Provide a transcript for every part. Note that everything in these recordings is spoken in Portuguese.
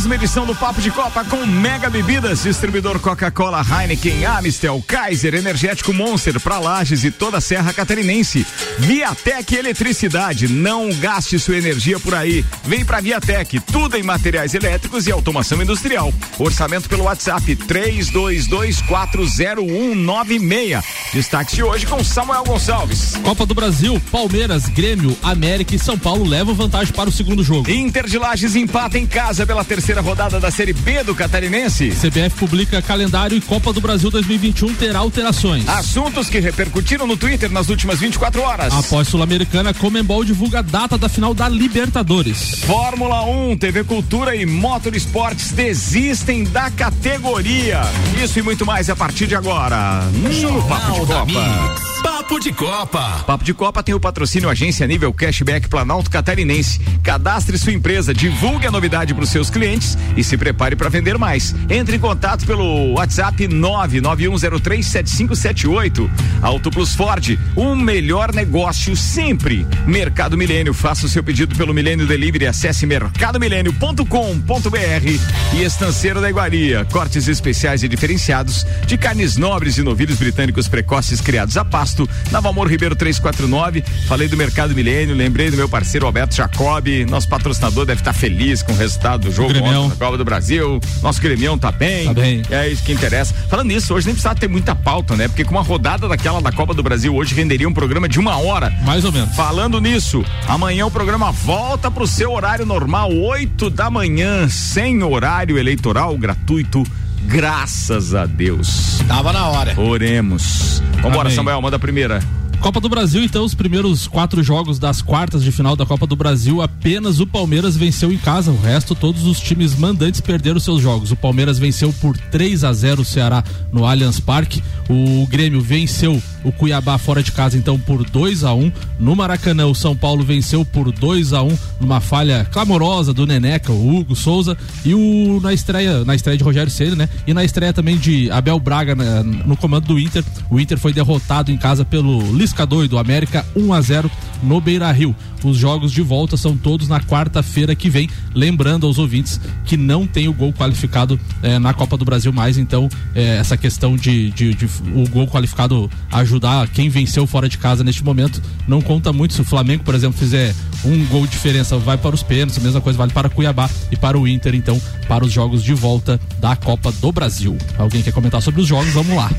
Mais uma edição do Papo de Copa com Mega Bebidas, distribuidor Coca-Cola, Heineken, Amistel, Kaiser, Energético Monster, para Lages e toda a Serra Catarinense. Viatec Eletricidade, não gaste sua energia por aí. Vem pra Viatec, tudo em materiais elétricos e automação industrial. Orçamento pelo WhatsApp 32240196. Destaque de hoje com Samuel Gonçalves. Copa do Brasil, Palmeiras, Grêmio, América e São Paulo levam vantagem para o segundo jogo. Inter de Lages empata em casa pela terceira terceira rodada da Série B do Catarinense. CBF publica calendário e Copa do Brasil 2021 terá alterações. Assuntos que repercutiram no Twitter nas últimas 24 horas. Após Sul-Americana, Comembol divulga a data da final da Libertadores. Fórmula 1, TV Cultura e Motor Esportes desistem da categoria. Isso e muito mais a partir de agora. No Papo de Copa. Papo de Copa. Papo de Copa tem o patrocínio Agência Nível Cashback Planalto Catarinense. Cadastre sua empresa, divulgue a novidade para os seus clientes e se prepare para vender mais. Entre em contato pelo WhatsApp 991037578. Auto Plus Ford, um melhor negócio sempre. Mercado Milênio, faça o seu pedido pelo Milênio Delivery, acesse mercadomilênio.com.br e Estanceiro da Iguaria, cortes especiais e diferenciados de carnes nobres e novilhos britânicos precoces criados a pasto, na Valmor Ribeiro 349. Falei do Mercado Milênio, lembrei do meu parceiro Alberto Jacobi, nosso patrocinador deve estar feliz com o resultado do jogo na Copa do Brasil. Nosso Grêmio tá bem. Tá bem. É isso que interessa. Falando nisso, hoje nem precisa ter muita pauta, né? Porque com uma rodada daquela da Copa do Brasil hoje renderia um programa de uma hora. Mais ou menos. Falando nisso, amanhã o programa volta pro seu horário normal, 8 da manhã, sem horário eleitoral gratuito. Graças a Deus. Tava na hora. Oremos. Vambora, Amém. Samuel, manda a primeira. Copa do Brasil, então, os primeiros quatro jogos das quartas de final da Copa do Brasil, apenas o Palmeiras venceu em casa. O resto, todos os times mandantes perderam seus jogos. O Palmeiras venceu por 3 a 0 o Ceará no Allianz Parque. O Grêmio venceu o Cuiabá fora de casa, então, por 2 a 1 No Maracanã, o São Paulo venceu por 2 a 1 numa falha clamorosa do Neneca, o Hugo Souza. E o na estreia, na estreia de Rogério Ceni, né? E na estreia também de Abel Braga né, no comando do Inter. O Inter foi derrotado em casa pelo Lisca doido, América 1 a 0 no Beira Rio. Os jogos de volta são todos na quarta-feira que vem. Lembrando aos ouvintes que não tem o gol qualificado eh, na Copa do Brasil mais, então eh, essa questão de, de, de, o gol qualificado ajudar quem venceu fora de casa neste momento não conta muito. Se o Flamengo, por exemplo, fizer um gol de diferença, vai para os pênaltis, a mesma coisa vale para Cuiabá e para o Inter, então, para os jogos de volta da Copa do Brasil. Alguém quer comentar sobre os jogos? Vamos lá.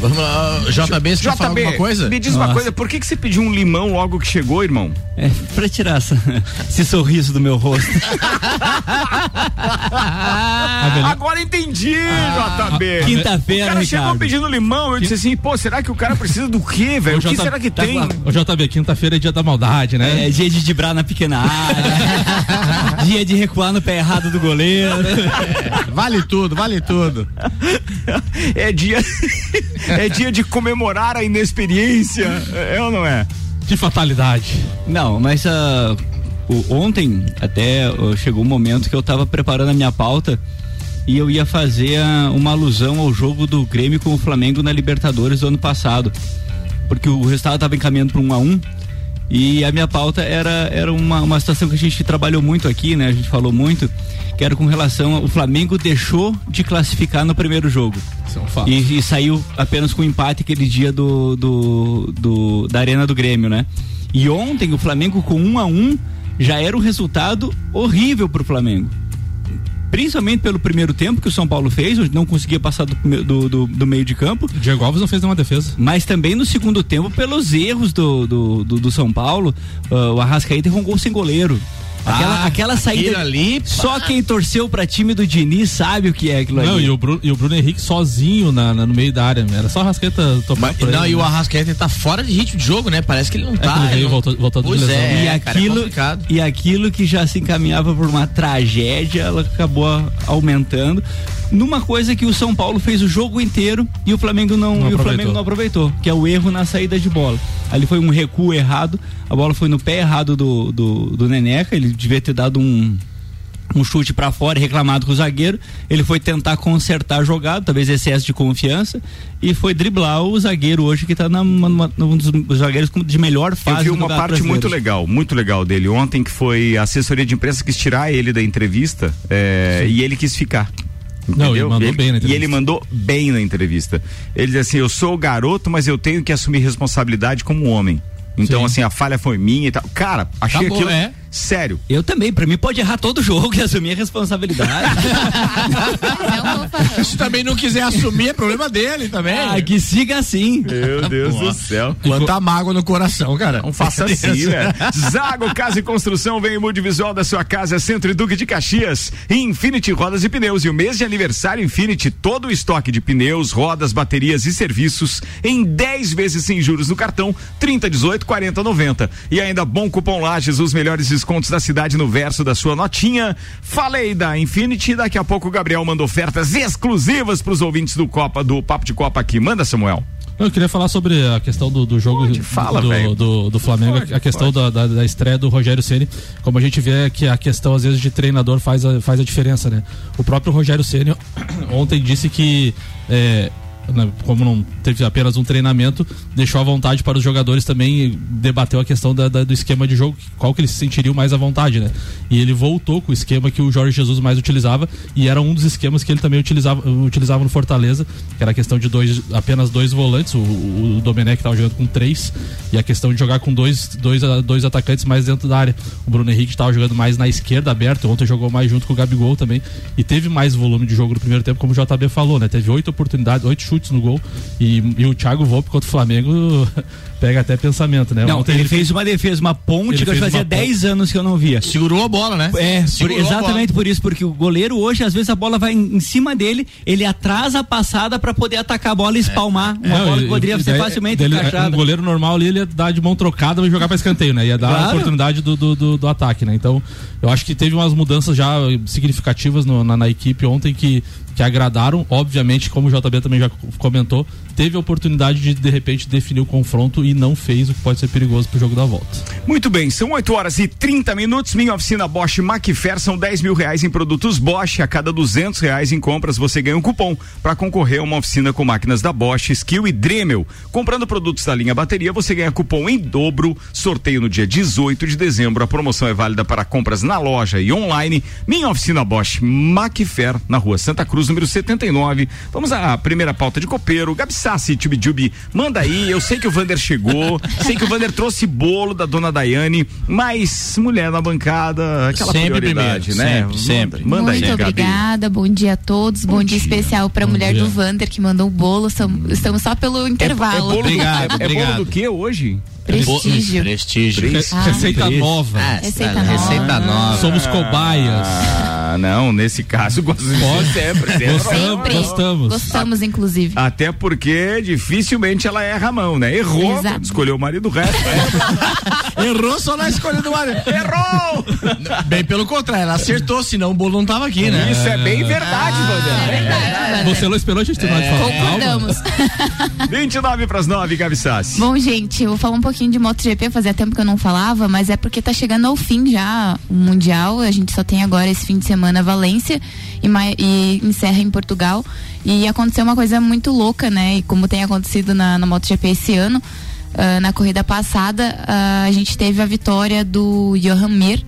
Vamos lá, JB, você JB, falar alguma coisa? Me diz Nossa. uma coisa, por que, que você pediu um limão logo que chegou, irmão? É, pra tirar essa, esse sorriso do meu rosto. Agora entendi, ah, JB. Quinta-feira, O cara chegou pedindo limão, eu disse assim, pô, será que o cara precisa do quê, velho? O, que será que tá, tem? O JB, quinta-feira é dia da maldade, né? É, dia de dibrar na pequena área. dia de recuar no pé errado do goleiro. É, vale tudo, vale tudo. É dia é dia de comemorar a inexperiência, é ou não é? De fatalidade. Não, mas uh, o, ontem até uh, chegou um momento que eu estava preparando a minha pauta e eu ia fazer uh, uma alusão ao jogo do Grêmio com o Flamengo na Libertadores do ano passado. Porque o resultado estava encaminhando para um a um e a minha pauta era, era uma, uma situação que a gente trabalhou muito aqui, né? A gente falou muito, que era com relação ao Flamengo deixou de classificar no primeiro jogo. É e, e, saiu apenas com empate aquele dia do, do, do, da Arena do Grêmio, né? E ontem o Flamengo com um a um já era um resultado horrível para o Flamengo principalmente pelo primeiro tempo que o São Paulo fez, não conseguia passar do, do, do, do meio de campo. O Diego Alves não fez nenhuma defesa. Mas também no segundo tempo, pelos erros do, do, do, do São Paulo, uh, o Arrascaeta errou um gol sem goleiro. Aquela, ah, aquela saída ali. Só quem torceu pra time do Diniz sabe o que é aquilo não, ali. E o, Bruno, e o Bruno Henrique sozinho na, na, no meio da área. Era só o Arrasqueta tomar. Mas, não, ele, e o né? Arrasqueta tá fora de ritmo de jogo, né? Parece que ele não é tá. Ele veio, voltou, voltou pois de lesão. É, e, aquilo, é e aquilo que já se encaminhava por uma tragédia, ela acabou aumentando. numa coisa que o São Paulo fez o jogo inteiro e o Flamengo não, Não e o aproveitou. Flamengo não aproveitou, que é o erro na saída de bola. Ali foi um recuo errado, a bola foi no pé errado do, do, do Neneca, ele devia ter dado um um chute pra fora e reclamado com o zagueiro. Ele foi tentar consertar a jogada, talvez excesso de confiança, e foi driblar o zagueiro hoje que tá na, numa- num dos zagueiros de melhor Eu fase. vi do uma parte muito legal, muito legal dele ontem, que foi a assessoria de imprensa quis tirar ele da entrevista é, e ele quis ficar. Não, ele mandou ele, bem na E entrevista. ele mandou bem na entrevista. Ele diz assim: Eu sou o garoto, mas eu tenho que assumir responsabilidade como homem. Então, Sim. assim, a falha foi minha e tal. Cara, achei Acabou, aquilo. é. Sério. Eu também, pra mim pode errar todo jogo e assumir a responsabilidade. Se também não quiser assumir, é problema dele também. ah, que siga assim. Meu Deus Boa. do céu. Quanta mágoa no coração, cara. Não faça assim, velho. Zago Casa e Construção vem o multivisual da sua casa, Centro e Duque de Caxias. E Infinity Rodas e Pneus. E o mês de aniversário Infinity, todo o estoque de pneus, rodas, baterias e serviços em 10 vezes sem juros no cartão, 30, 18, 40, 90. E ainda bom cupom Lages, os melhores descontos da cidade no verso da sua notinha. Falei da Infinity, daqui a pouco o Gabriel manda ofertas exclusivas para os ouvintes do Copa, do Papo de Copa aqui. Manda, Samuel. Eu queria falar sobre a questão do, do jogo Pode, fala, do, do, do Flamengo, Pode, a questão da, da, da estreia do Rogério Ceni. Como a gente vê que a questão às vezes de treinador faz a, faz a diferença, né? O próprio Rogério Ceni ontem disse que é, como não teve apenas um treinamento, deixou à vontade para os jogadores também debateu a questão da- da- do esquema de jogo, qual que eles se sentiriam mais à vontade, né? E ele voltou com o esquema que o Jorge Jesus mais utilizava e era um dos esquemas que ele também utilizava, utilizava no Fortaleza, que era a questão de dois, apenas dois volantes, o, o Domenech estava jogando com três e a questão de jogar com dois, dois, a- dois atacantes mais dentro da área. O Bruno Henrique estava jogando mais na esquerda, aberto, ontem jogou mais junto com o Gabigol também e teve mais volume de jogo no primeiro tempo, como o JB falou, né? Teve oito oportunidades, oito chutes no gol e, e o Thiago Volpe contra o Flamengo pega até pensamento, né? Não, Ontem ele fez uma defesa, uma ponte Ele que eu fazia uma 10 anos que eu não via. Segurou a bola, né? É, por- a exatamente por isso, porque o goleiro hoje, às vezes a bola vai em, em cima dele, ele atrasa a passada pra poder atacar a bola e espalmar. Uma Não, bola que poderia e ser daí- facilmente dele- encaixada. Um goleiro normal ali, ele ia dar de mão trocada e jogar pra escanteio, né? Ia dar a Claro. oportunidade do, do, do- do ataque, né? Então, eu acho que teve umas mudanças já significativas no- na, na equipe ontem que, que agradaram. Obviamente, como o JB também já comentou, teve a oportunidade de, de repente, definir o confronto e não fez, o que pode ser perigoso pro jogo da volta. Muito bem, são 8 horas e 30 minutos. Minha oficina Bosch Macfair são 10 mil reais em produtos Bosch. A cada 200 reais em compras você ganha um cupom para concorrer a uma oficina com máquinas da Bosch, Skill e Dremel. Comprando produtos da linha bateria, você ganha cupom em dobro. Sorteio no dia 18 de dezembro. A promoção é válida para compras na loja e online. Minha oficina Bosch Macfair, na rua Santa Cruz, número 79. Vamos à primeira pauta de copeiro. Gabi Sassi, Tchubidubi, manda aí. Eu sei que o Vander chegou, sei que o Vander trouxe bolo da dona Daiane, mas mulher na bancada, aquela Sempre prioridade, primeiro, né? sempre, sempre. Manda Muito aí, Gabi. obrigada, bom dia a todos, bom, dia, especial pra Bom mulher dia. do Vander que mandou o bolo, estamos só pelo É, é intervalo. bolo, Obrigado, é, é bolo do que hoje? Prestígio. Prestígio. Três. Ah. Receita nova. Ah, Receita nova. Receita nova. Somos cobaias. Ah, não, nesse caso gosto de Pode. sempre, sempre. Gostamos, gostamos. Gostamos, inclusive. Até porque dificilmente ela erra a mão, né? Errou, Exato. escolheu o marido reto. Errou só na escolha do marido. Errou! Bem pelo contrário, ela acertou, senão o bolo não tava aqui, né? Isso é bem verdade, Vander. É verdade, Vander. Você não esperou a gente terminar de falar? Concordamos. 29 pras 9, Gabi Sassi. Bom, gente, eu vou falar um pouquinho de MotoGP, fazia tempo que eu não falava, mas é porque tá chegando ao fim já o Mundial. A gente só tem agora esse fim de semana Valência e, e encerra em Portugal. E aconteceu uma coisa muito louca, né? E como tem acontecido na, na MotoGP esse ano, ah, na corrida passada, ah, a gente teve a vitória do Johan Mir,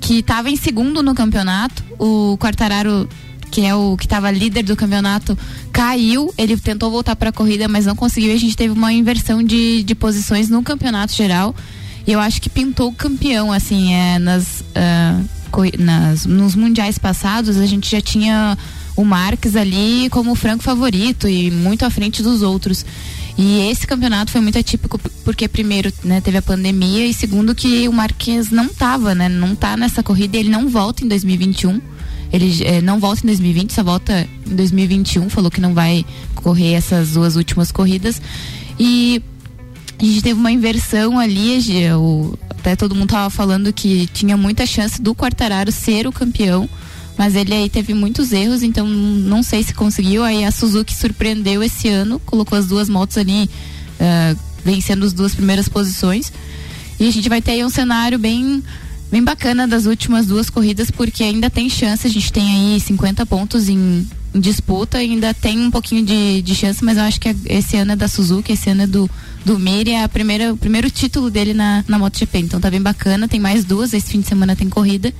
que estava em segundo no campeonato. O Quartararo que é o que estava líder do campeonato, caiu. Ele tentou voltar para a corrida, mas não conseguiu. E a gente teve uma inversão de, de posições no campeonato geral. E eu acho que pintou o campeão, assim, é, nas, coi- nas, nos mundiais passados, a gente já tinha o Marques ali como o franco favorito e muito à frente dos outros. E esse campeonato foi muito atípico porque primeiro, né, teve a pandemia e segundo que o Marques não tava, né, não tá nessa corrida ele não volta em 2021. Ele eh, não volta em 2020, só volta em 2021. Falou que não vai correr essas duas últimas corridas. E a gente teve uma inversão ali. o- até todo mundo tava falando que tinha muita chance do Quartararo ser o campeão, mas ele aí teve muitos erros, então não sei se conseguiu. Aí a Suzuki surpreendeu esse ano, colocou as duas motos ali uh, vencendo as duas primeiras posições. E a gente vai ter aí um cenário bem bem bacana das últimas duas corridas, porque ainda tem chance, a gente tem aí 50 pontos em, em disputa, ainda tem um pouquinho de, de chance, mas eu acho que esse ano é da Suzuki, esse ano é do, do Mir, é a primeira, o primeiro título dele na, na MotoGP, então tá bem bacana, tem mais duas, esse fim de semana tem corrida,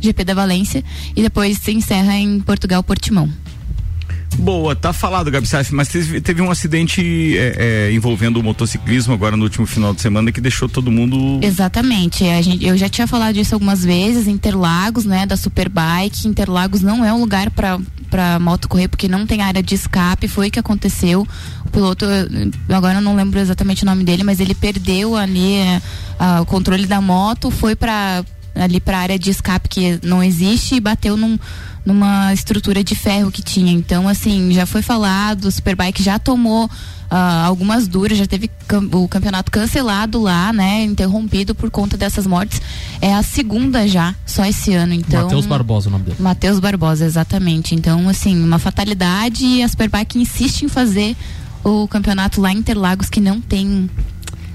GP da Valência, e depois se encerra em Portugal, Portimão. Boa, tá falado, Gabi Saif, mas teve, um acidente é, é, envolvendo o motociclismo agora no último final de semana que deixou todo mundo. Exatamente. Gente, eu já tinha falado disso algumas vezes, Interlagos, né, da Superbike. Interlagos não é um lugar para moto correr porque não tem área de escape. Foi o que aconteceu. O piloto, agora eu não lembro exatamente o nome dele, mas ele perdeu ali a, o controle da moto, foi para ali para a área de escape que não existe e bateu num numa estrutura de ferro que tinha. Então, assim, já foi falado, o Superbike já tomou uh, algumas duras, já teve cam o campeonato cancelado lá, né? Interrompido por conta dessas mortes. É a segunda já, só esse ano. Então, Matheus Barbosa o nome dele. Matheus Barbosa, exatamente. Então, assim, uma fatalidade e a Superbike insiste em fazer o campeonato lá em Interlagos que não tem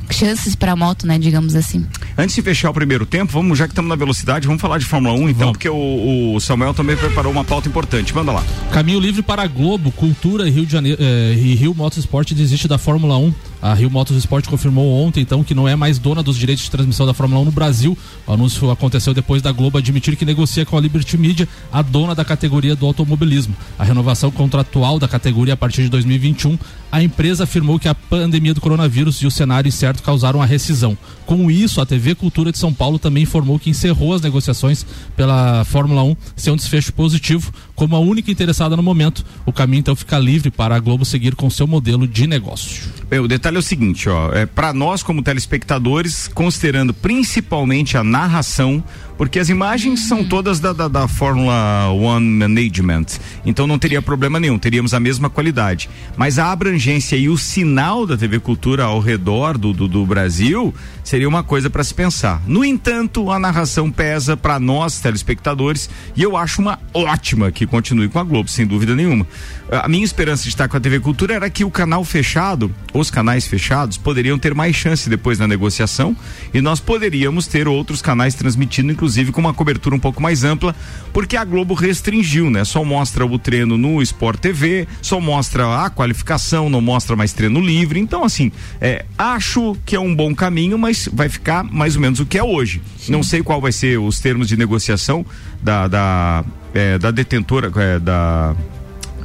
chances para moto, né, digamos assim. Antes de fechar o primeiro tempo, vamos, já que estamos na velocidade, vamos falar de Fórmula 1 então, vamos. porque o, o, Samuel também preparou uma pauta importante. Manda lá. Caminho livre para a Globo, Cultura e Rio de Janeiro eh, e Rio Motorsport desiste da Fórmula 1. A Rio Motorsport confirmou ontem, então, que não é mais dona dos direitos de transmissão da Fórmula 1 no Brasil. O anúncio aconteceu depois da Globo admitir que negocia com a Liberty Media, a dona da categoria do automobilismo. A renovação contratual da categoria a partir de 2021, a empresa afirmou que a pandemia do coronavírus e o cenário incerto causaram a rescisão. Com isso, a TV Cultura de São Paulo também informou que encerrou as negociações pela Fórmula 1, sem um desfecho positivo, como a única interessada no momento. O caminho então fica livre para a Globo seguir com seu modelo de negócio. Bem, o detalhe é o seguinte, ó, é para nós como telespectadores, considerando principalmente a narração, porque as imagens são uhum. todas da, da, da Fórmula One Management, então não teria problema nenhum, teríamos a mesma qualidade. Mas a abrangência e o sinal da TV Cultura ao redor do, do, do Brasil seria uma coisa para se pensar. No entanto, a narração pesa para nós telespectadores e eu acho uma ótima que continue com a Globo, sem dúvida nenhuma. A minha esperança de estar com a TV Cultura era que o canal fechado, os canais fechados, poderiam ter mais chance depois na negociação e nós poderíamos ter outros canais transmitindo, inclusive com uma cobertura um pouco mais ampla, porque a Globo restringiu, né? Só mostra o treino no Sport TV, só mostra a qualificação, não mostra mais treino livre. Então, assim, é, acho que é um bom caminho, mas vai ficar mais ou menos o que é hoje. Sim. Não sei qual vai ser os termos de negociação da, da, é, da detentora, é, da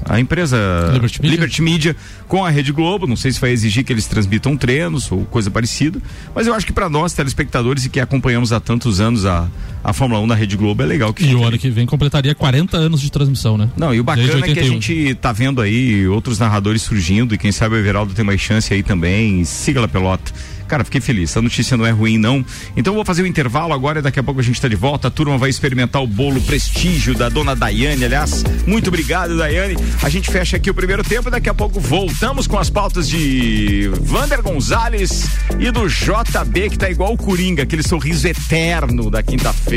a empresa Liberty Media. Liberty Media. com a Rede Globo. Não sei se vai exigir que eles transmitam treinos ou coisa parecida, mas eu acho que para nós, telespectadores e que acompanhamos há tantos anos a, a Fórmula 1 na Rede Globo, é legal que. E o ano que vem completaria 40 anos de transmissão, né? Não, e o bacana é que a gente tá vendo aí outros narradores surgindo e quem sabe o Everaldo tem mais chance aí também. Siga a pelota. Cara, fiquei feliz. A notícia não é ruim, não. Então vou fazer o um intervalo agora e daqui a pouco a gente está de volta. A turma vai experimentar o bolo prestígio da dona Daiane. Aliás, muito obrigado, Daiane. A gente fecha aqui o primeiro tempo e daqui a pouco voltamos com as pautas de Vander Gonzalez e do JB, que tá igual o Coringa, aquele sorriso eterno da quinta-feira.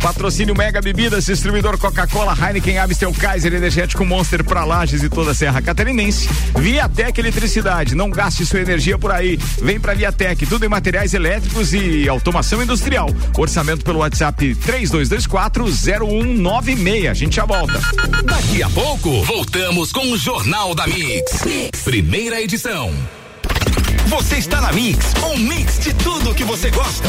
Patrocínio Mega Bebidas, distribuidor Coca-Cola, Heineken, Amstel, Kaiser, Energético Monster pra Lages e toda a Serra Catarinense. Viatec Eletricidade, não gaste sua energia por aí. Vem pra Viatec Tec, tudo em materiais elétricos e automação industrial. Orçamento pelo WhatsApp 32240196. A gente já volta. Daqui a pouco, voltamos com o Jornal da mix. mix. Primeira edição. Você está na Mix, um mix de tudo que você gosta.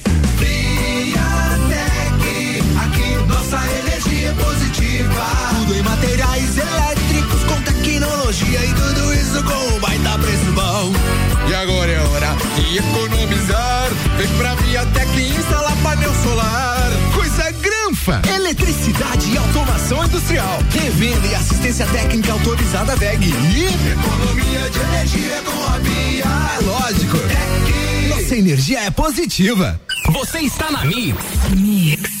economizar. Vem pra Viatec instalar painel solar. Coisa granfa! Eletricidade e automação industrial. Revenda e assistência técnica autorizada VEG. E economia de energia com a Via. É lógico. Tec. Nossa energia é positiva. Você está na Mix. Mix.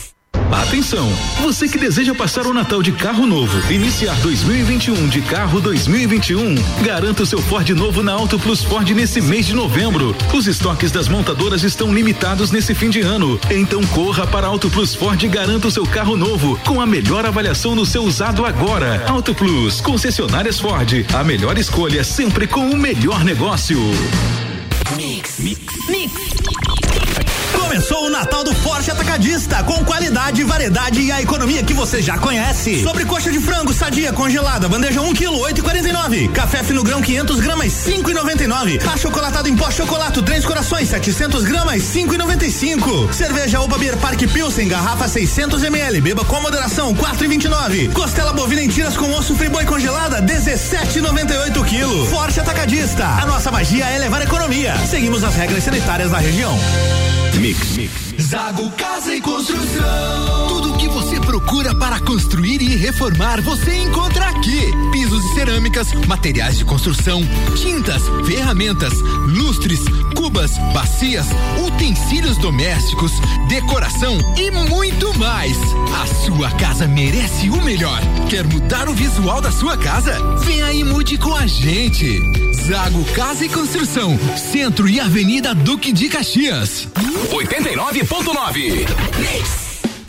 Atenção! Você que deseja passar o Natal de carro novo, iniciar 2021 de carro 2021, garanta o seu Ford novo na Auto Plus Ford nesse mês de novembro. Os estoques das montadoras estão limitados nesse fim de ano. Então corra para Auto Plus Ford e garanta o seu carro novo com a melhor avaliação no seu usado agora. Auto Plus, concessionárias Ford, a melhor escolha sempre com o melhor negócio. Mix. Mix. Mix. Começou o Natal do Forte Atacadista, com qualidade, variedade e a economia que você já conhece. Sobre coxa de frango sadia congelada, bandeja 1 kg 8,49. Café fino grão 500 gramas 5,99. Achocolatado em pó chocolate três corações 700 gramas 5,95. Cerveja Opa Beer Park Pilsen garrafa 600 ml, beba com moderação 4,29. Costela bovina em tiras com osso friboi congelada 17,98 kg. Forte Atacadista, a nossa magia é levar economia. Seguimos as regras sanitárias da região. Mix. Zago Casa e Construção. Tudo o que você procura para construir e reformar, você encontra aqui. Cerâmicas, materiais de construção, tintas, ferramentas, lustres, cubas, bacias, utensílios domésticos, decoração e muito mais. A sua casa merece o melhor. Quer mudar o visual da sua casa? Vem aí e mude com a gente. Zago Casa e Construção, Centro e Avenida Duque de Caxias. 89.9.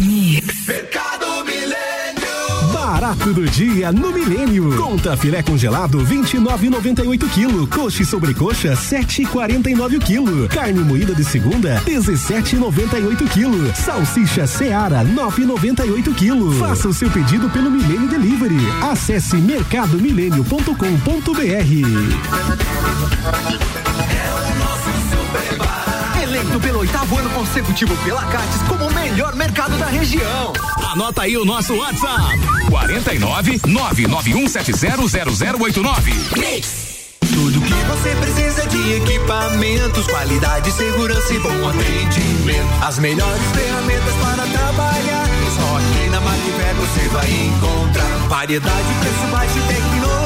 Mix. Mercado Milênio. Barato do dia no Milênio. Conta filé congelado 29,98 kg. Coxa e sobrecoxa 7,49 kg. Carne moída de segunda 17,98 kg. Salsicha Seara 9,98 kg. Faça o seu pedido pelo Milênio Delivery. Acesse mercadomilênio.com.br. Eleito pelo oitavo ano consecutivo pela Cates como o melhor mercado da região. Anota aí o nosso WhatsApp: 49 991700089. Mix. Tudo que você precisa de equipamentos, qualidade, segurança e bom atendimento. As melhores ferramentas para trabalhar. Só aqui na Macfer você vai encontrar variedade, preço baixo e tecnologia.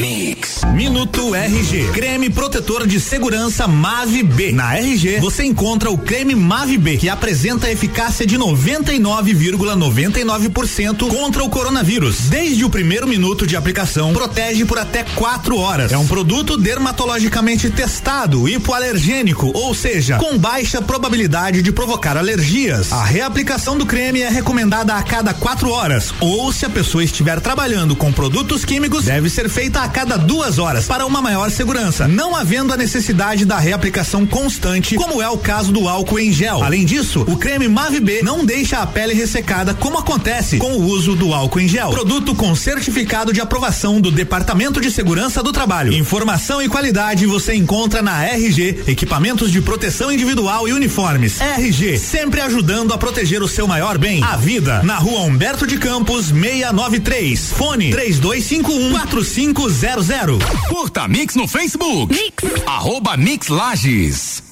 Mix. Minuto RG. Creme protetor de segurança Mave B. Na RG, você encontra o creme Mave B, que apresenta eficácia de 99,99% contra o coronavírus. Desde o primeiro minuto de aplicação, protege por até quatro horas. É um produto dermatologicamente testado, hipoalergênico, ou seja, com baixa probabilidade de provocar alergias. A reaplicação do creme é recomendada a cada quatro horas, ou se a pessoa estiver trabalhando com produtos químicos, deve ser feita a cada duas horas para uma maior segurança, não havendo a necessidade da reaplicação constante, como é o caso do álcool em gel. Além disso, o creme Mave B não deixa a pele ressecada, como acontece com o uso do álcool em gel. Produto com certificado de aprovação do Departamento de Segurança do Trabalho. Informação e qualidade você encontra na RG, equipamentos de proteção individual e uniformes. RG, sempre ajudando a proteger o seu maior bem, a vida. Na rua Humberto de Campos, 693. Fone 3251 4500. Curta Mix no Facebook. Mix. Arroba Mix Lages.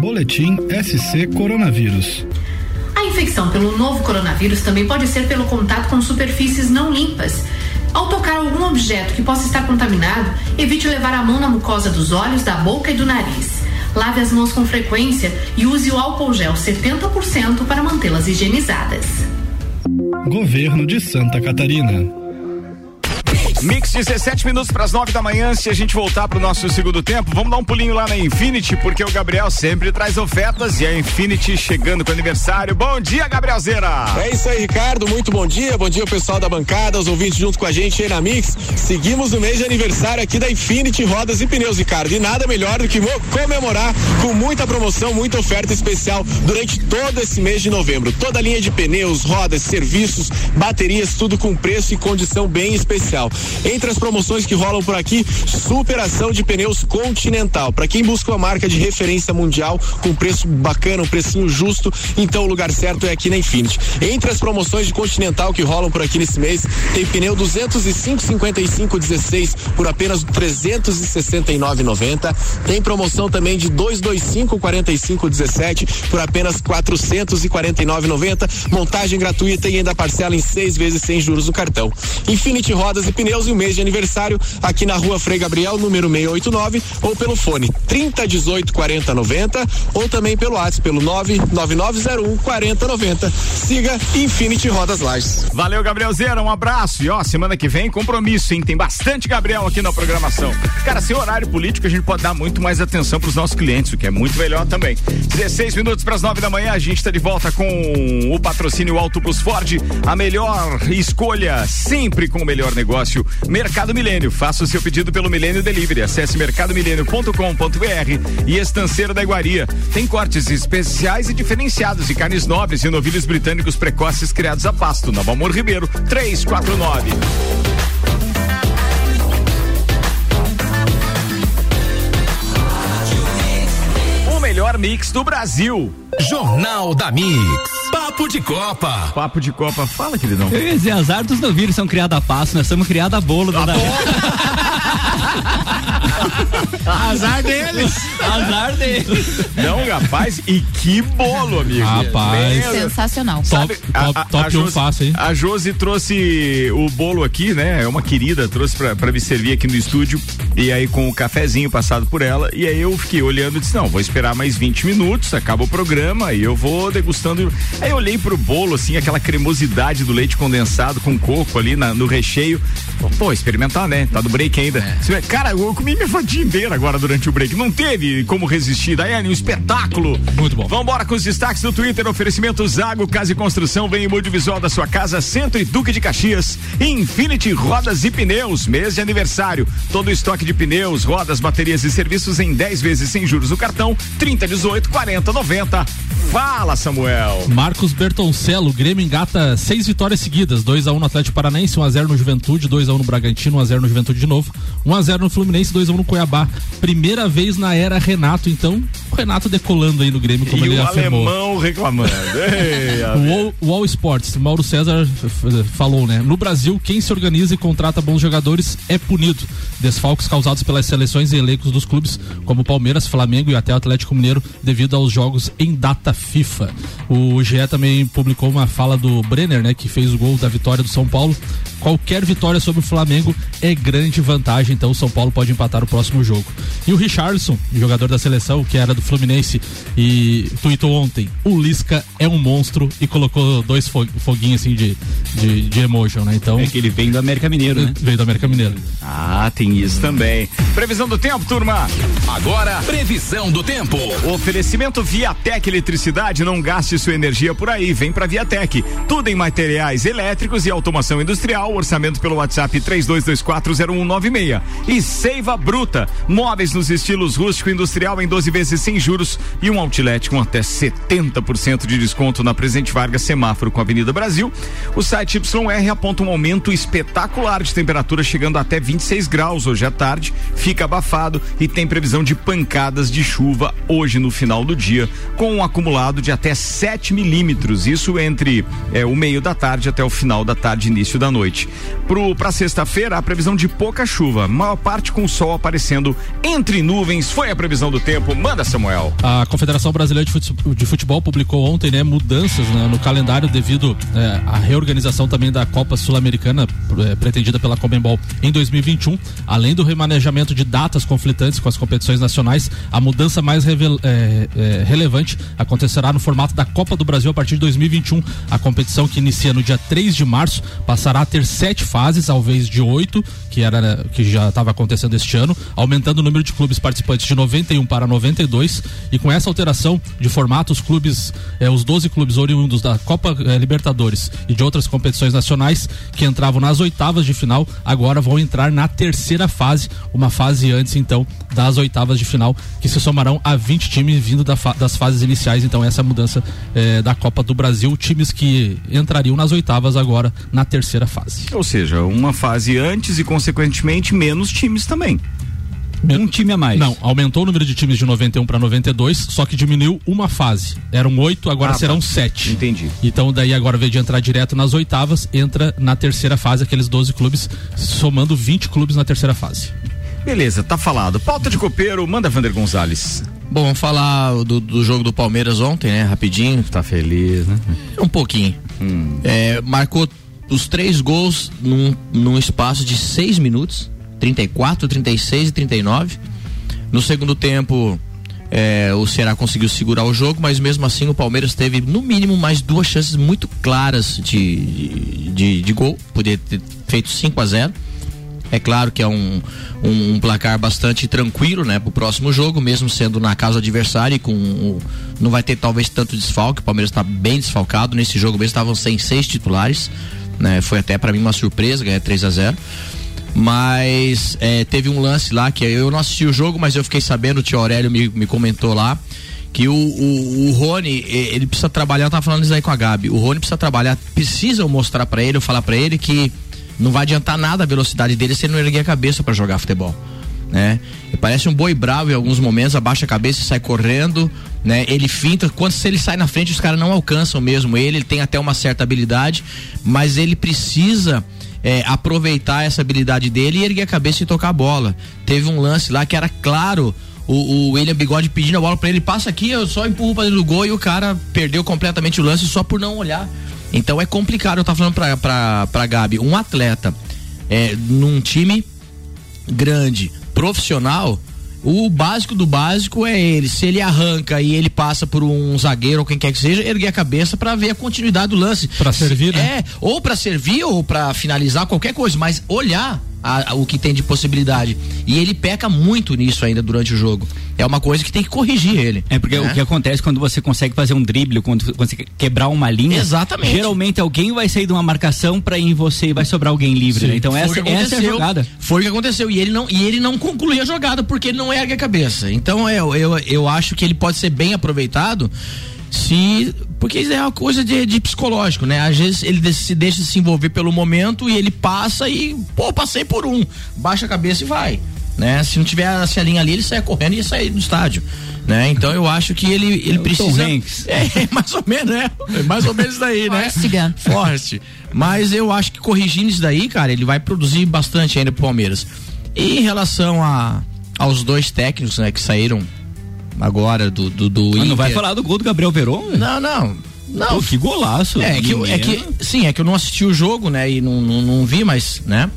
Boletim SC Coronavírus. A infecção pelo novo coronavírus também pode ser pelo contato com superfícies não limpas. Ao tocar algum objeto que possa estar contaminado, evite levar a mão na mucosa dos olhos, da boca e do nariz. Lave as mãos com frequência e use o álcool gel 70% para mantê-las higienizadas. Governo de Santa Catarina. Mix 17 minutos para as 9 da manhã. Se a gente voltar para o nosso segundo tempo, vamos dar um pulinho lá na Infinity, porque o Gabriel sempre traz ofertas e a Infinity chegando com aniversário. Bom dia, Gabrielzeira! É isso aí, Ricardo. Muito bom dia. Bom dia, pessoal da bancada, os ouvintes junto com a gente aí na Mix. Seguimos o mês de aniversário aqui da Infinity Rodas e Pneus, Ricardo. E nada melhor do que comemorar com muita promoção, muita oferta especial durante todo esse mês de novembro. Toda a linha de pneus, rodas, serviços, baterias, tudo com preço e condição bem especial. Entre as promoções que rolam por aqui, superação de pneus Continental. Para quem busca uma marca de referência mundial com preço bacana, um precinho justo, então o lugar certo é aqui na Infinity. Entre as promoções de Continental que rolam por aqui nesse mês, tem pneu 205 55 16 por apenas 369,90. Tem promoção também de 225 45 17 por apenas 449,90. Montagem gratuita e ainda parcela em seis vezes sem juros no cartão. Infinity Rodas e Pneus e o mês de aniversário aqui na rua Frei Gabriel, número 689, ou pelo fone 3018 4090 ou também pelo WhatsApp pelo 99901 4090. Siga Infinity Rodas Lages. Valeu, Gabrielzeira, um abraço. E ó, semana que vem, compromisso, hein? Tem bastante Gabriel aqui na programação. Cara, sem horário político, a gente pode dar muito mais atenção pros nossos clientes, o que é muito melhor também. 16 minutos para as 9 da manhã, a gente está de volta com o patrocínio Auto Plus Ford, a melhor escolha, sempre com o melhor negócio. Mercado Milênio. Faça o seu pedido pelo Milênio Delivery. Acesse mercadomilênio.com.br e Estanceiro da Iguaria. Tem cortes especiais e diferenciados de carnes nobres e novilhos britânicos precoces criados a pasto. Nova Amor Ribeiro, 349. Mix do Brasil. Jornal da Mix. Papo de Copa. Papo de Copa. Fala, queridão. Eu ia dizer, azar dos novilhos são criados a passo, nós somos criados a bolo. Da Azar deles. Azar deles. Não, rapaz, e que bolo, amigo. Rapaz. Sensacional. Top, top, top um fácil, hein? A Josi trouxe o bolo aqui, né? É uma querida, trouxe pra, pra me servir aqui no estúdio. E aí com o cafezinho passado por ela. E aí eu fiquei olhando e disse: não, vou esperar mais 20 minutos, acaba o programa e eu vou degustando. Aí eu olhei pro bolo, assim, aquela cremosidade do leite condensado com coco ali na, no recheio. Pô, experimentar, né? Tá do break ainda. É. Cara, eu comi minha fatia inteira agora durante o break. Não teve como resistir. Daiane, um espetáculo. Muito bom. Vambora com os destaques do Twitter. Oferecimento Zago Casa e Construção. Vem em visual da sua casa, Centro e Duque de Caxias. Infinity Rodas e Pneus. Mês de aniversário. Todo o estoque de pneus, rodas, baterias e serviços em 10 vezes sem juros no cartão. 30, 18, 40, 90. Fala, Samuel. Marcos Bertoncello, Grêmio engata seis vitórias seguidas: 2x1 no Atlético Paranaense, 1x0 no Juventude, 2x1 no Bragantino, 1x0 no Juventude de novo, 1x0 no Fluminense, 2x1 no Cuiabá. Primeira vez na era Renato, então, o Renato decolando aí no Grêmio, como e ele o afirmou. alemão reclamando. Ei, O All, Sports, Mauro César f- falou, né? No Brasil, quem se organiza e contrata bons jogadores é punido. Desfalques causados pelas seleções e elencos dos clubes, como Palmeiras, Flamengo e até o Atlético Mineiro, devido aos jogos em data FIFA. O GE também publicou uma fala do Brenner, né? Que fez o gol da vitória do São Paulo. Qualquer vitória sobre o Flamengo é grande vantagem, então o São Paulo pode empatar o próximo jogo. E o Richardson, jogador da seleção, que era do Fluminense, e tweetou ontem: o Lisca é um monstro e colocou dois fo- foguinhos assim de, de, de emotion, né? Então. É que ele vem do América Mineiro, né? Veio do América Mineiro. Ah, tem isso também. Previsão do tempo, turma. Agora, previsão do tempo. Oferecimento Viatec Eletricidade, não gaste sua energia por aí, vem pra Viatec. Tudo em materiais elétricos e automação industrial, orçamento pelo WhatsApp 32240196. E Seiva Bruta, móveis nos estilos rústico e industrial em 12 vezes sem juros e um outlet com até 70% de desconto na presente Presidente Vargas, semáforo com a Avenida Brasil. O site YR aponta um aumento espetacular de temperatura, chegando até 26 graus hoje à tarde. Fica abafado e tem previsão de pancadas de chuva hoje no final do dia, com um acumulado de até 7 milímetros. Isso entre é, o meio da tarde até o final da tarde, início da noite. Para sexta-feira, a previsão de pouca chuva, maior parte com sol aparecendo entre nuvens. Foi a previsão do tempo. Manda, Samuel. A Confederação Brasileira de Futebol, publicou ontem né, mudanças né, no calendário devido é, à reorganização também da Copa Sul-Americana é, pretendida pela Comembol em 2021. Além do remanejamento de datas conflitantes com as competições nacionais, a mudança mais revel, é, é, relevante acontecerá no formato da Copa do Brasil a partir de 2021. A competição que inicia no dia 3 de março passará a ter sete fases ao invés de oito, que era que já estava acontecendo este ano, aumentando o número de clubes participantes de 91 para 92 e com essa alteração de formato os clubes, eh, os 12 clubes oriundos da Copa eh, Libertadores e de outras competições nacionais que entravam nas oitavas de final agora vão entrar na terceira fase, uma fase antes então das oitavas de final que se somarão a 20 times vindo da fa das fases iniciais. Então essa mudança eh, da Copa do Brasil, times que entrariam nas oitavas agora na terceira fase. Ou seja, uma fase antes e consequentemente menos times também. Um time a mais. Não, aumentou o número de times de 91 para 92, só que diminuiu uma fase. Eram oito, agora Ah, serão tá. sete. Entendi. Então, daí agora, ao invés de entrar direto nas oitavas, entra na terceira fase, aqueles 12 clubes, somando 20 clubes na terceira fase. Beleza, tá falado. Pauta de copeiro, manda Vander Gonzalez. Bom, vamos falar do, do jogo do Palmeiras ontem, né? Rapidinho. Tá feliz, né? Um pouquinho. É, marcou os três gols num, num espaço de seis minutos: 34, 36 e 39. No segundo tempo, é, o Ceará conseguiu segurar o jogo, mas mesmo assim o Palmeiras teve no mínimo mais duas chances muito claras de, de, de gol. Poderia ter feito 5 a 0 é claro que é um, um, um placar bastante tranquilo, né, pro próximo jogo, mesmo sendo na casa adversário e com o- não vai ter talvez tanto desfalque, o Palmeiras está bem desfalcado, nesse jogo mesmo estavam sem seis titulares, né, foi até para mim uma surpresa ganhar 3 a 0 mas é, teve um lance lá que eu não assisti o jogo, mas eu fiquei sabendo, o tio Aurélio me, me comentou lá, que o, o, o Rony, ele precisa trabalhar, eu tava falando isso aí com a Gabi, o Rony precisa trabalhar, precisa eu mostrar pra ele, eu falar pra ele que não vai adiantar nada a velocidade dele se ele não erguer a cabeça pra jogar futebol. Né? Parece um boi bravo em alguns momentos, abaixa a cabeça e sai correndo, né? Ele finta, quando se ele sai na frente, os caras não alcançam mesmo ele, ele tem até uma certa habilidade, mas ele precisa é, aproveitar essa habilidade dele e erguer a cabeça e tocar a bola. Teve um lance lá que era claro, o, o William Bigode pedindo a bola pra ele, passa aqui, eu só empurro pra dentro do gol e o cara perdeu completamente o lance só por não olhar. Então é complicado, eu tava falando pra, pra, pra Gabi, um atleta é, num time grande, profissional, o básico do básico é ele. Se ele arranca e ele passa por um zagueiro ou quem quer que seja, erguer a cabeça pra ver a continuidade do lance. Pra servir, né? É, ou pra servir ou pra finalizar qualquer coisa, mas olhar a- a- o que tem de possibilidade. E ele peca muito nisso ainda durante o jogo. É uma coisa que tem que corrigir ele. É porque né? o que acontece quando você consegue fazer um drible, quando você quebrar uma linha, Exatamente. geralmente alguém vai sair de uma marcação pra ir em você e vai sobrar alguém livre. né? Então essa, essa é a jogada. Foi o que aconteceu. E ele não, e ele não conclui a jogada porque ele não ergue a cabeça. Então eu, eu, eu acho que ele pode ser bem aproveitado se. Porque isso é uma coisa de, de psicológico, né? Às vezes ele se deixa se envolver pelo momento e ele passa e, pô, passei por um. Baixa a cabeça e vai. Né? Se não tiver essa linha ali, ele sai correndo e sai do estádio. Né? Então eu acho que ele, ele Tom precisa. Hanks. É, mais ou menos, né? É mais ou menos daí, né? Forte. Mas eu acho que corrigindo isso daí, cara, ele vai produzir bastante ainda pro Palmeiras. E em relação a, aos dois técnicos, né, que saíram agora do, do, do Ah, não vai falar do gol do Gabriel Veron? velho? Não, não. Não. Pô, que golaço. É que, eu- é que sim, é que eu não assisti o jogo, né? E não, não, não vi, mas, né?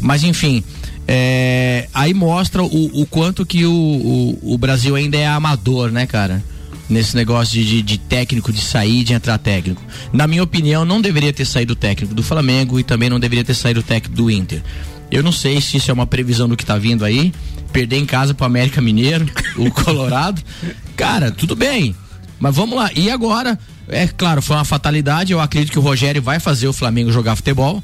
Mas enfim, é, aí mostra o, o quanto que o, o, o Brasil ainda é amador, né, cara? Nesse negócio de, de, de técnico, de sair e de entrar técnico. Na minha opinião, não deveria ter saído o técnico do Flamengo e também não deveria ter saído o técnico do Inter. Eu não sei se isso é uma previsão do que tá vindo aí. Perder em casa pro América Mineiro, o Colorado. Cara, tudo bem. Mas vamos lá. E agora, é claro, foi uma fatalidade. Eu acredito que o Rogério vai fazer o Flamengo jogar futebol.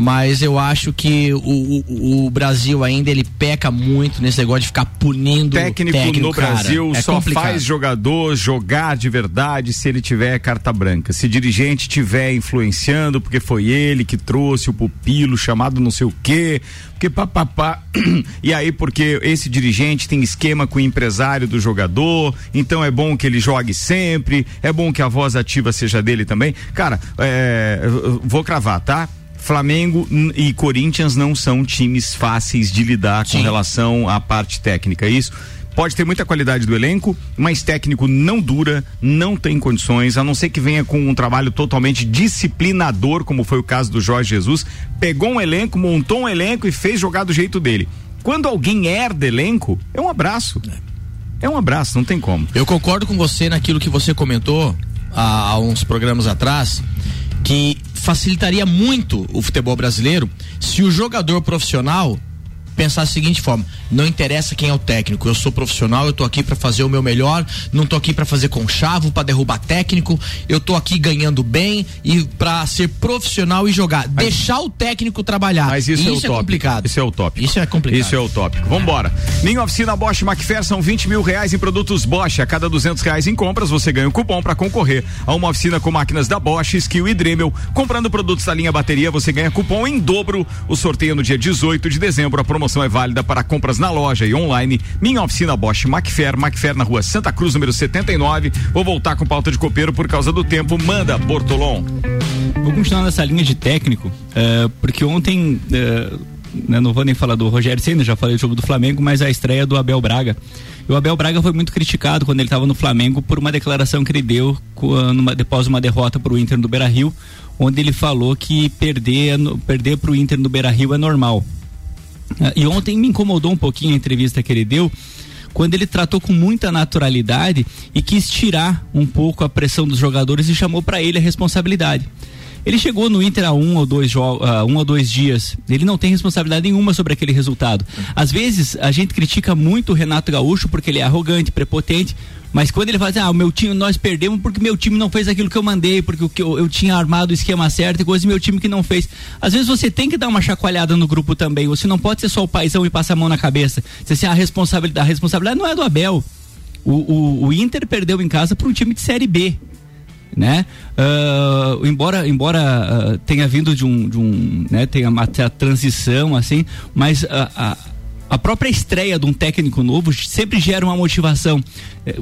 Mas eu acho que o, o, o Brasil ainda ele peca muito nesse negócio de ficar punindo técnico, técnico no cara. Brasil É só complicado. faz jogador jogar de verdade se ele tiver carta branca. Se dirigente tiver influenciando, porque foi ele que trouxe o pupilo chamado não sei o quê, porque papapá. E aí, porque esse dirigente tem esquema com o empresário do jogador, então é bom que ele jogue sempre, é bom que a voz ativa seja dele também. Cara, é, vou cravar, tá? Flamengo e Corinthians não são times fáceis de lidar com relação à parte técnica, é isso? Pode ter muita qualidade do elenco, mas técnico não dura, não tem condições, a não ser que venha com um trabalho totalmente disciplinador, como foi o caso do Jorge Jesus. Pegou um elenco, montou um elenco e fez jogar do jeito dele. Quando alguém herda elenco, é um abraço. É um abraço, não tem como. Eu concordo com você naquilo que você comentou há, há uns programas atrás, que facilitaria muito o futebol brasileiro se o jogador profissional pensar da seguinte forma: não interessa quem é o técnico, eu sou profissional, eu tô aqui para fazer o meu melhor, não tô aqui para fazer conchavo, para derrubar técnico, eu tô aqui ganhando bem e para ser profissional e jogar, deixar o técnico trabalhar. Mas isso, é o tópico. complicado. Isso é o tópico. Isso é complicado. Isso é o tópico. Vambora. Minha oficina Bosch são 20 mil reais em produtos Bosch. A cada 200 reais em compras, você ganha um cupom para concorrer a uma oficina com máquinas da Bosch, Skill e Dremel. Comprando produtos da linha bateria, você ganha cupom em dobro. O sorteio é no dia 18 de dezembro. A promoção é válida para compras na loja e online. Minha oficina Bosch Macfair, Macfair na rua Santa Cruz, número 79. Vou voltar com pauta de copeiro por causa do tempo. Manda, Bortolom. Vou continuar nessa linha de técnico, eh, porque ontem, né, não vou nem falar do Rogério Senna, já falei do jogo do Flamengo, mas a estreia do Abel Braga. E o Abel Braga foi muito criticado quando ele estava no Flamengo por uma declaração que ele deu co- numa, de uma derrota para o Inter do Beira Rio, onde ele falou que no- perder para o Inter no Beira Rio é normal. Ah, E ontem me incomodou um pouquinho a entrevista que ele deu, quando ele tratou com muita naturalidade e quis tirar um pouco a pressão dos jogadores e chamou para ele a responsabilidade. Ele chegou no Inter há um ou dois ah, um ou dois dias. Ele não tem responsabilidade nenhuma sobre aquele resultado. Às vezes a gente critica muito o Renato Gaúcho porque ele é arrogante, prepotente. Mas quando ele fala assim, ah, o meu time, nós perdemos porque meu time não fez aquilo que eu mandei, porque eu, eu tinha armado o esquema certo e coisa e meu time que não fez. Às vezes você tem que dar uma chacoalhada no grupo também. Você não pode ser só o paizão e passar a mão na cabeça. Você assim, a responsabilidade, a responsabilidade não é do Abel. O, o, o Inter perdeu em casa para um time de série B né? Ah, embora embora ah, tenha vindo de um, de um né, tenha uma transição assim, mas a, a, própria estreia de um técnico novo sempre gera uma motivação. Eh,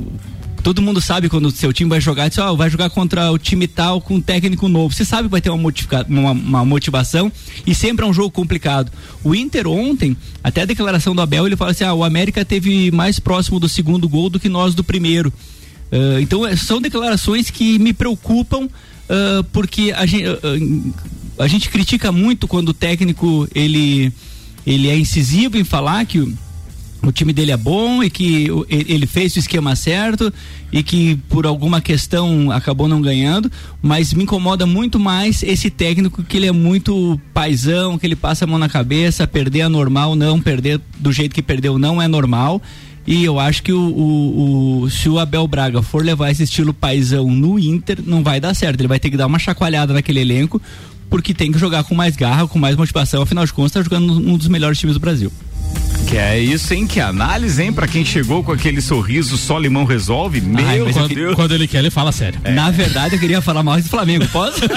Todo mundo sabe quando o seu time vai jogar, diz, ó, vai jogar contra o time tal com um técnico novo. Você sabe que vai ter uma, uma, uma motivação e sempre é um jogo complicado. O Inter ontem, até a declaração do Abel, ele fala assim: ah, o América teve mais próximo do segundo gol do que nós do primeiro. Ah, então eh, são declarações que me preocupam ah, porque a gente, a gente critica muito quando o técnico ele ele é incisivo em falar que o, o time dele é bom e que o- ele fez o esquema certo e que por alguma questão acabou não ganhando, mas me incomoda muito mais esse técnico que ele é muito paisão, que ele passa a mão na cabeça, perder é normal, não perder do jeito que perdeu não é normal. E eu acho que o, o- o- se o Abel Braga for levar esse estilo paisão no Inter, não vai dar certo. Ele vai ter que dar uma chacoalhada naquele elenco, porque tem que jogar com mais garra, com mais motivação. Afinal de contas, está jogando um dos melhores times do Brasil. Que é isso, hein? Que análise, hein? Pra quem chegou com aquele sorriso só limão resolve. Meu Ai, mas Deus. quando, quando ele quer, ele fala sério. Na verdade, eu queria falar mais do Flamengo. Posso?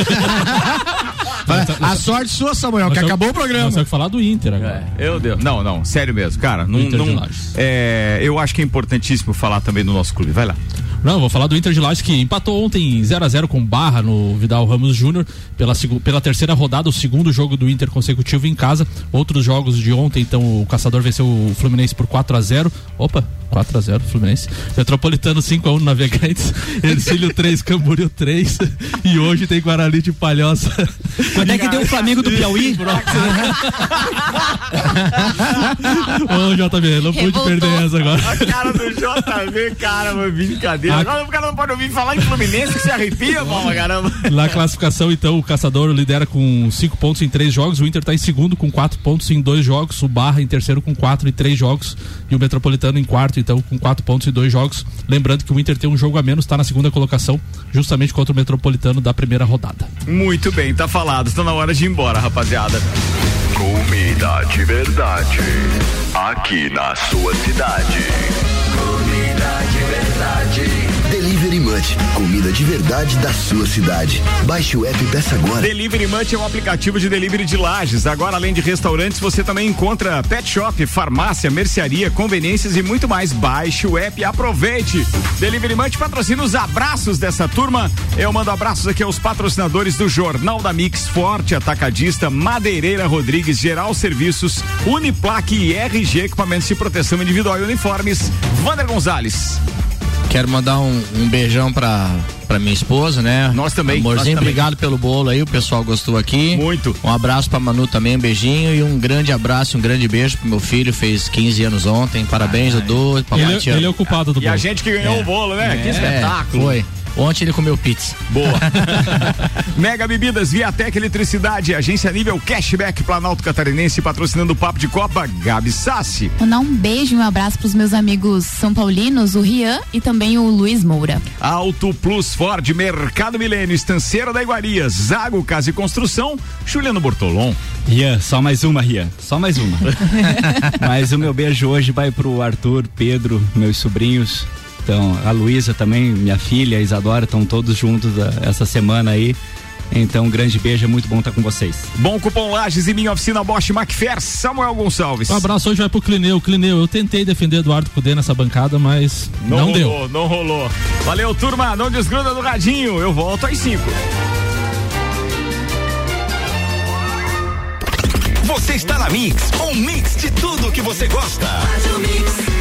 A sorte sua, Samuel, que acabou o programa. Temos que falar do Inter agora. Meu Deus. Não, não, sério mesmo, cara. Não, não- é, eu acho que é importantíssimo falar também do nosso clube. Vai lá. Não, vou falar do Inter de Lages que empatou ontem 0 a 0 com Barra no Vidal Ramos Júnior pela, pela terceira rodada, o segundo jogo do Inter consecutivo em casa. Outros jogos de ontem, então o Caçador venceu o Fluminense por 4 a 0 Opa, 4 a 0 Fluminense. Metropolitano 5 a 1 no Navegantes. Ercílio 3, Camboriú 3. E hoje tem Guarani de Palhoça. Quando é que deu o Flamengo do Piauí? Ô, JB, não pude perder essa agora. A cara do JV, cara, mano, brincadeira. Agora o cara não pode ouvir falar em Fluminense que se arrepia, Palma, caramba. Na classificação, então, o Caçador lidera com cinco pontos em três jogos. O Inter está em segundo com quatro pontos em dois jogos. O Barra em terceiro com quatro em três jogos. E o Metropolitano em quarto, então, com quatro pontos em dois jogos. Lembrando que o Inter tem um jogo a menos, está na segunda colocação, justamente contra o Metropolitano da primeira rodada. Muito bem, tá falado. Está na hora de ir embora, rapaziada. Comida de verdade. Aqui na sua cidade. Comida de verdade. Delivery Munch, comida de verdade da sua cidade. Baixe o app e peça agora. Delivery Munch é um aplicativo de delivery de lajes. Agora, além de restaurantes, você também encontra pet shop, farmácia, mercearia, conveniências e muito mais. Baixe o app e aproveite. Delivery Munch patrocina os abraços dessa turma. Eu mando abraços aqui aos patrocinadores do Jornal da Mix, Forte Atacadista, Madeireira Rodrigues, Geral Serviços, Uniplaque e RG Equipamentos de Proteção Individual e Uniformes. Wander Gonzalez. Quero mandar um, um beijão pra, pra minha esposa, né? Nós também. Amorzinho, nós também. obrigado pelo bolo aí, o pessoal gostou aqui. Muito. Um abraço pra Manu também, um beijinho e um grande abraço, um grande beijo pro meu filho, fez 15 anos ontem. Parabéns, Dudu. Papai Ele, ele é o culpado do E bolo. a gente que ganhou o bolo, né? que espetáculo. Foi. Ontem ele comeu pizza. Boa. Mega Bebidas, Viatec Eletricidade, Agência Nível Cashback Planalto Catarinense, patrocinando o Papo de Copa, Gabi Sassi. Mandar um beijo e um abraço pros meus amigos são paulinos, o Rian e também o Luiz Moura. Auto Plus Ford, Mercado Milênio, Estanceira da Iguaria, Zago Casa e Construção, Juliano Bortolom. Rian, só mais uma, Rian. Só mais uma. Mas o meu beijo hoje vai pro Arthur, Pedro, meus sobrinhos. Então, a Luísa também, minha filha, a Isadora, estão todos juntos ah, essa semana aí. Então, um grande beijo, é muito bom estar com vocês. Bom Cupom Lages e minha oficina Bosch Macfer, Samuel Gonçalves. Um abraço hoje vai pro Clineu. Clineu, eu tentei defender Eduardo Cudê nessa bancada, mas não, rolou, deu. Não rolou. Valeu, turma. Não desgruda do radinho. Eu volto às 5. Você está na Mix, um mix de tudo que você gosta. Faz o mix.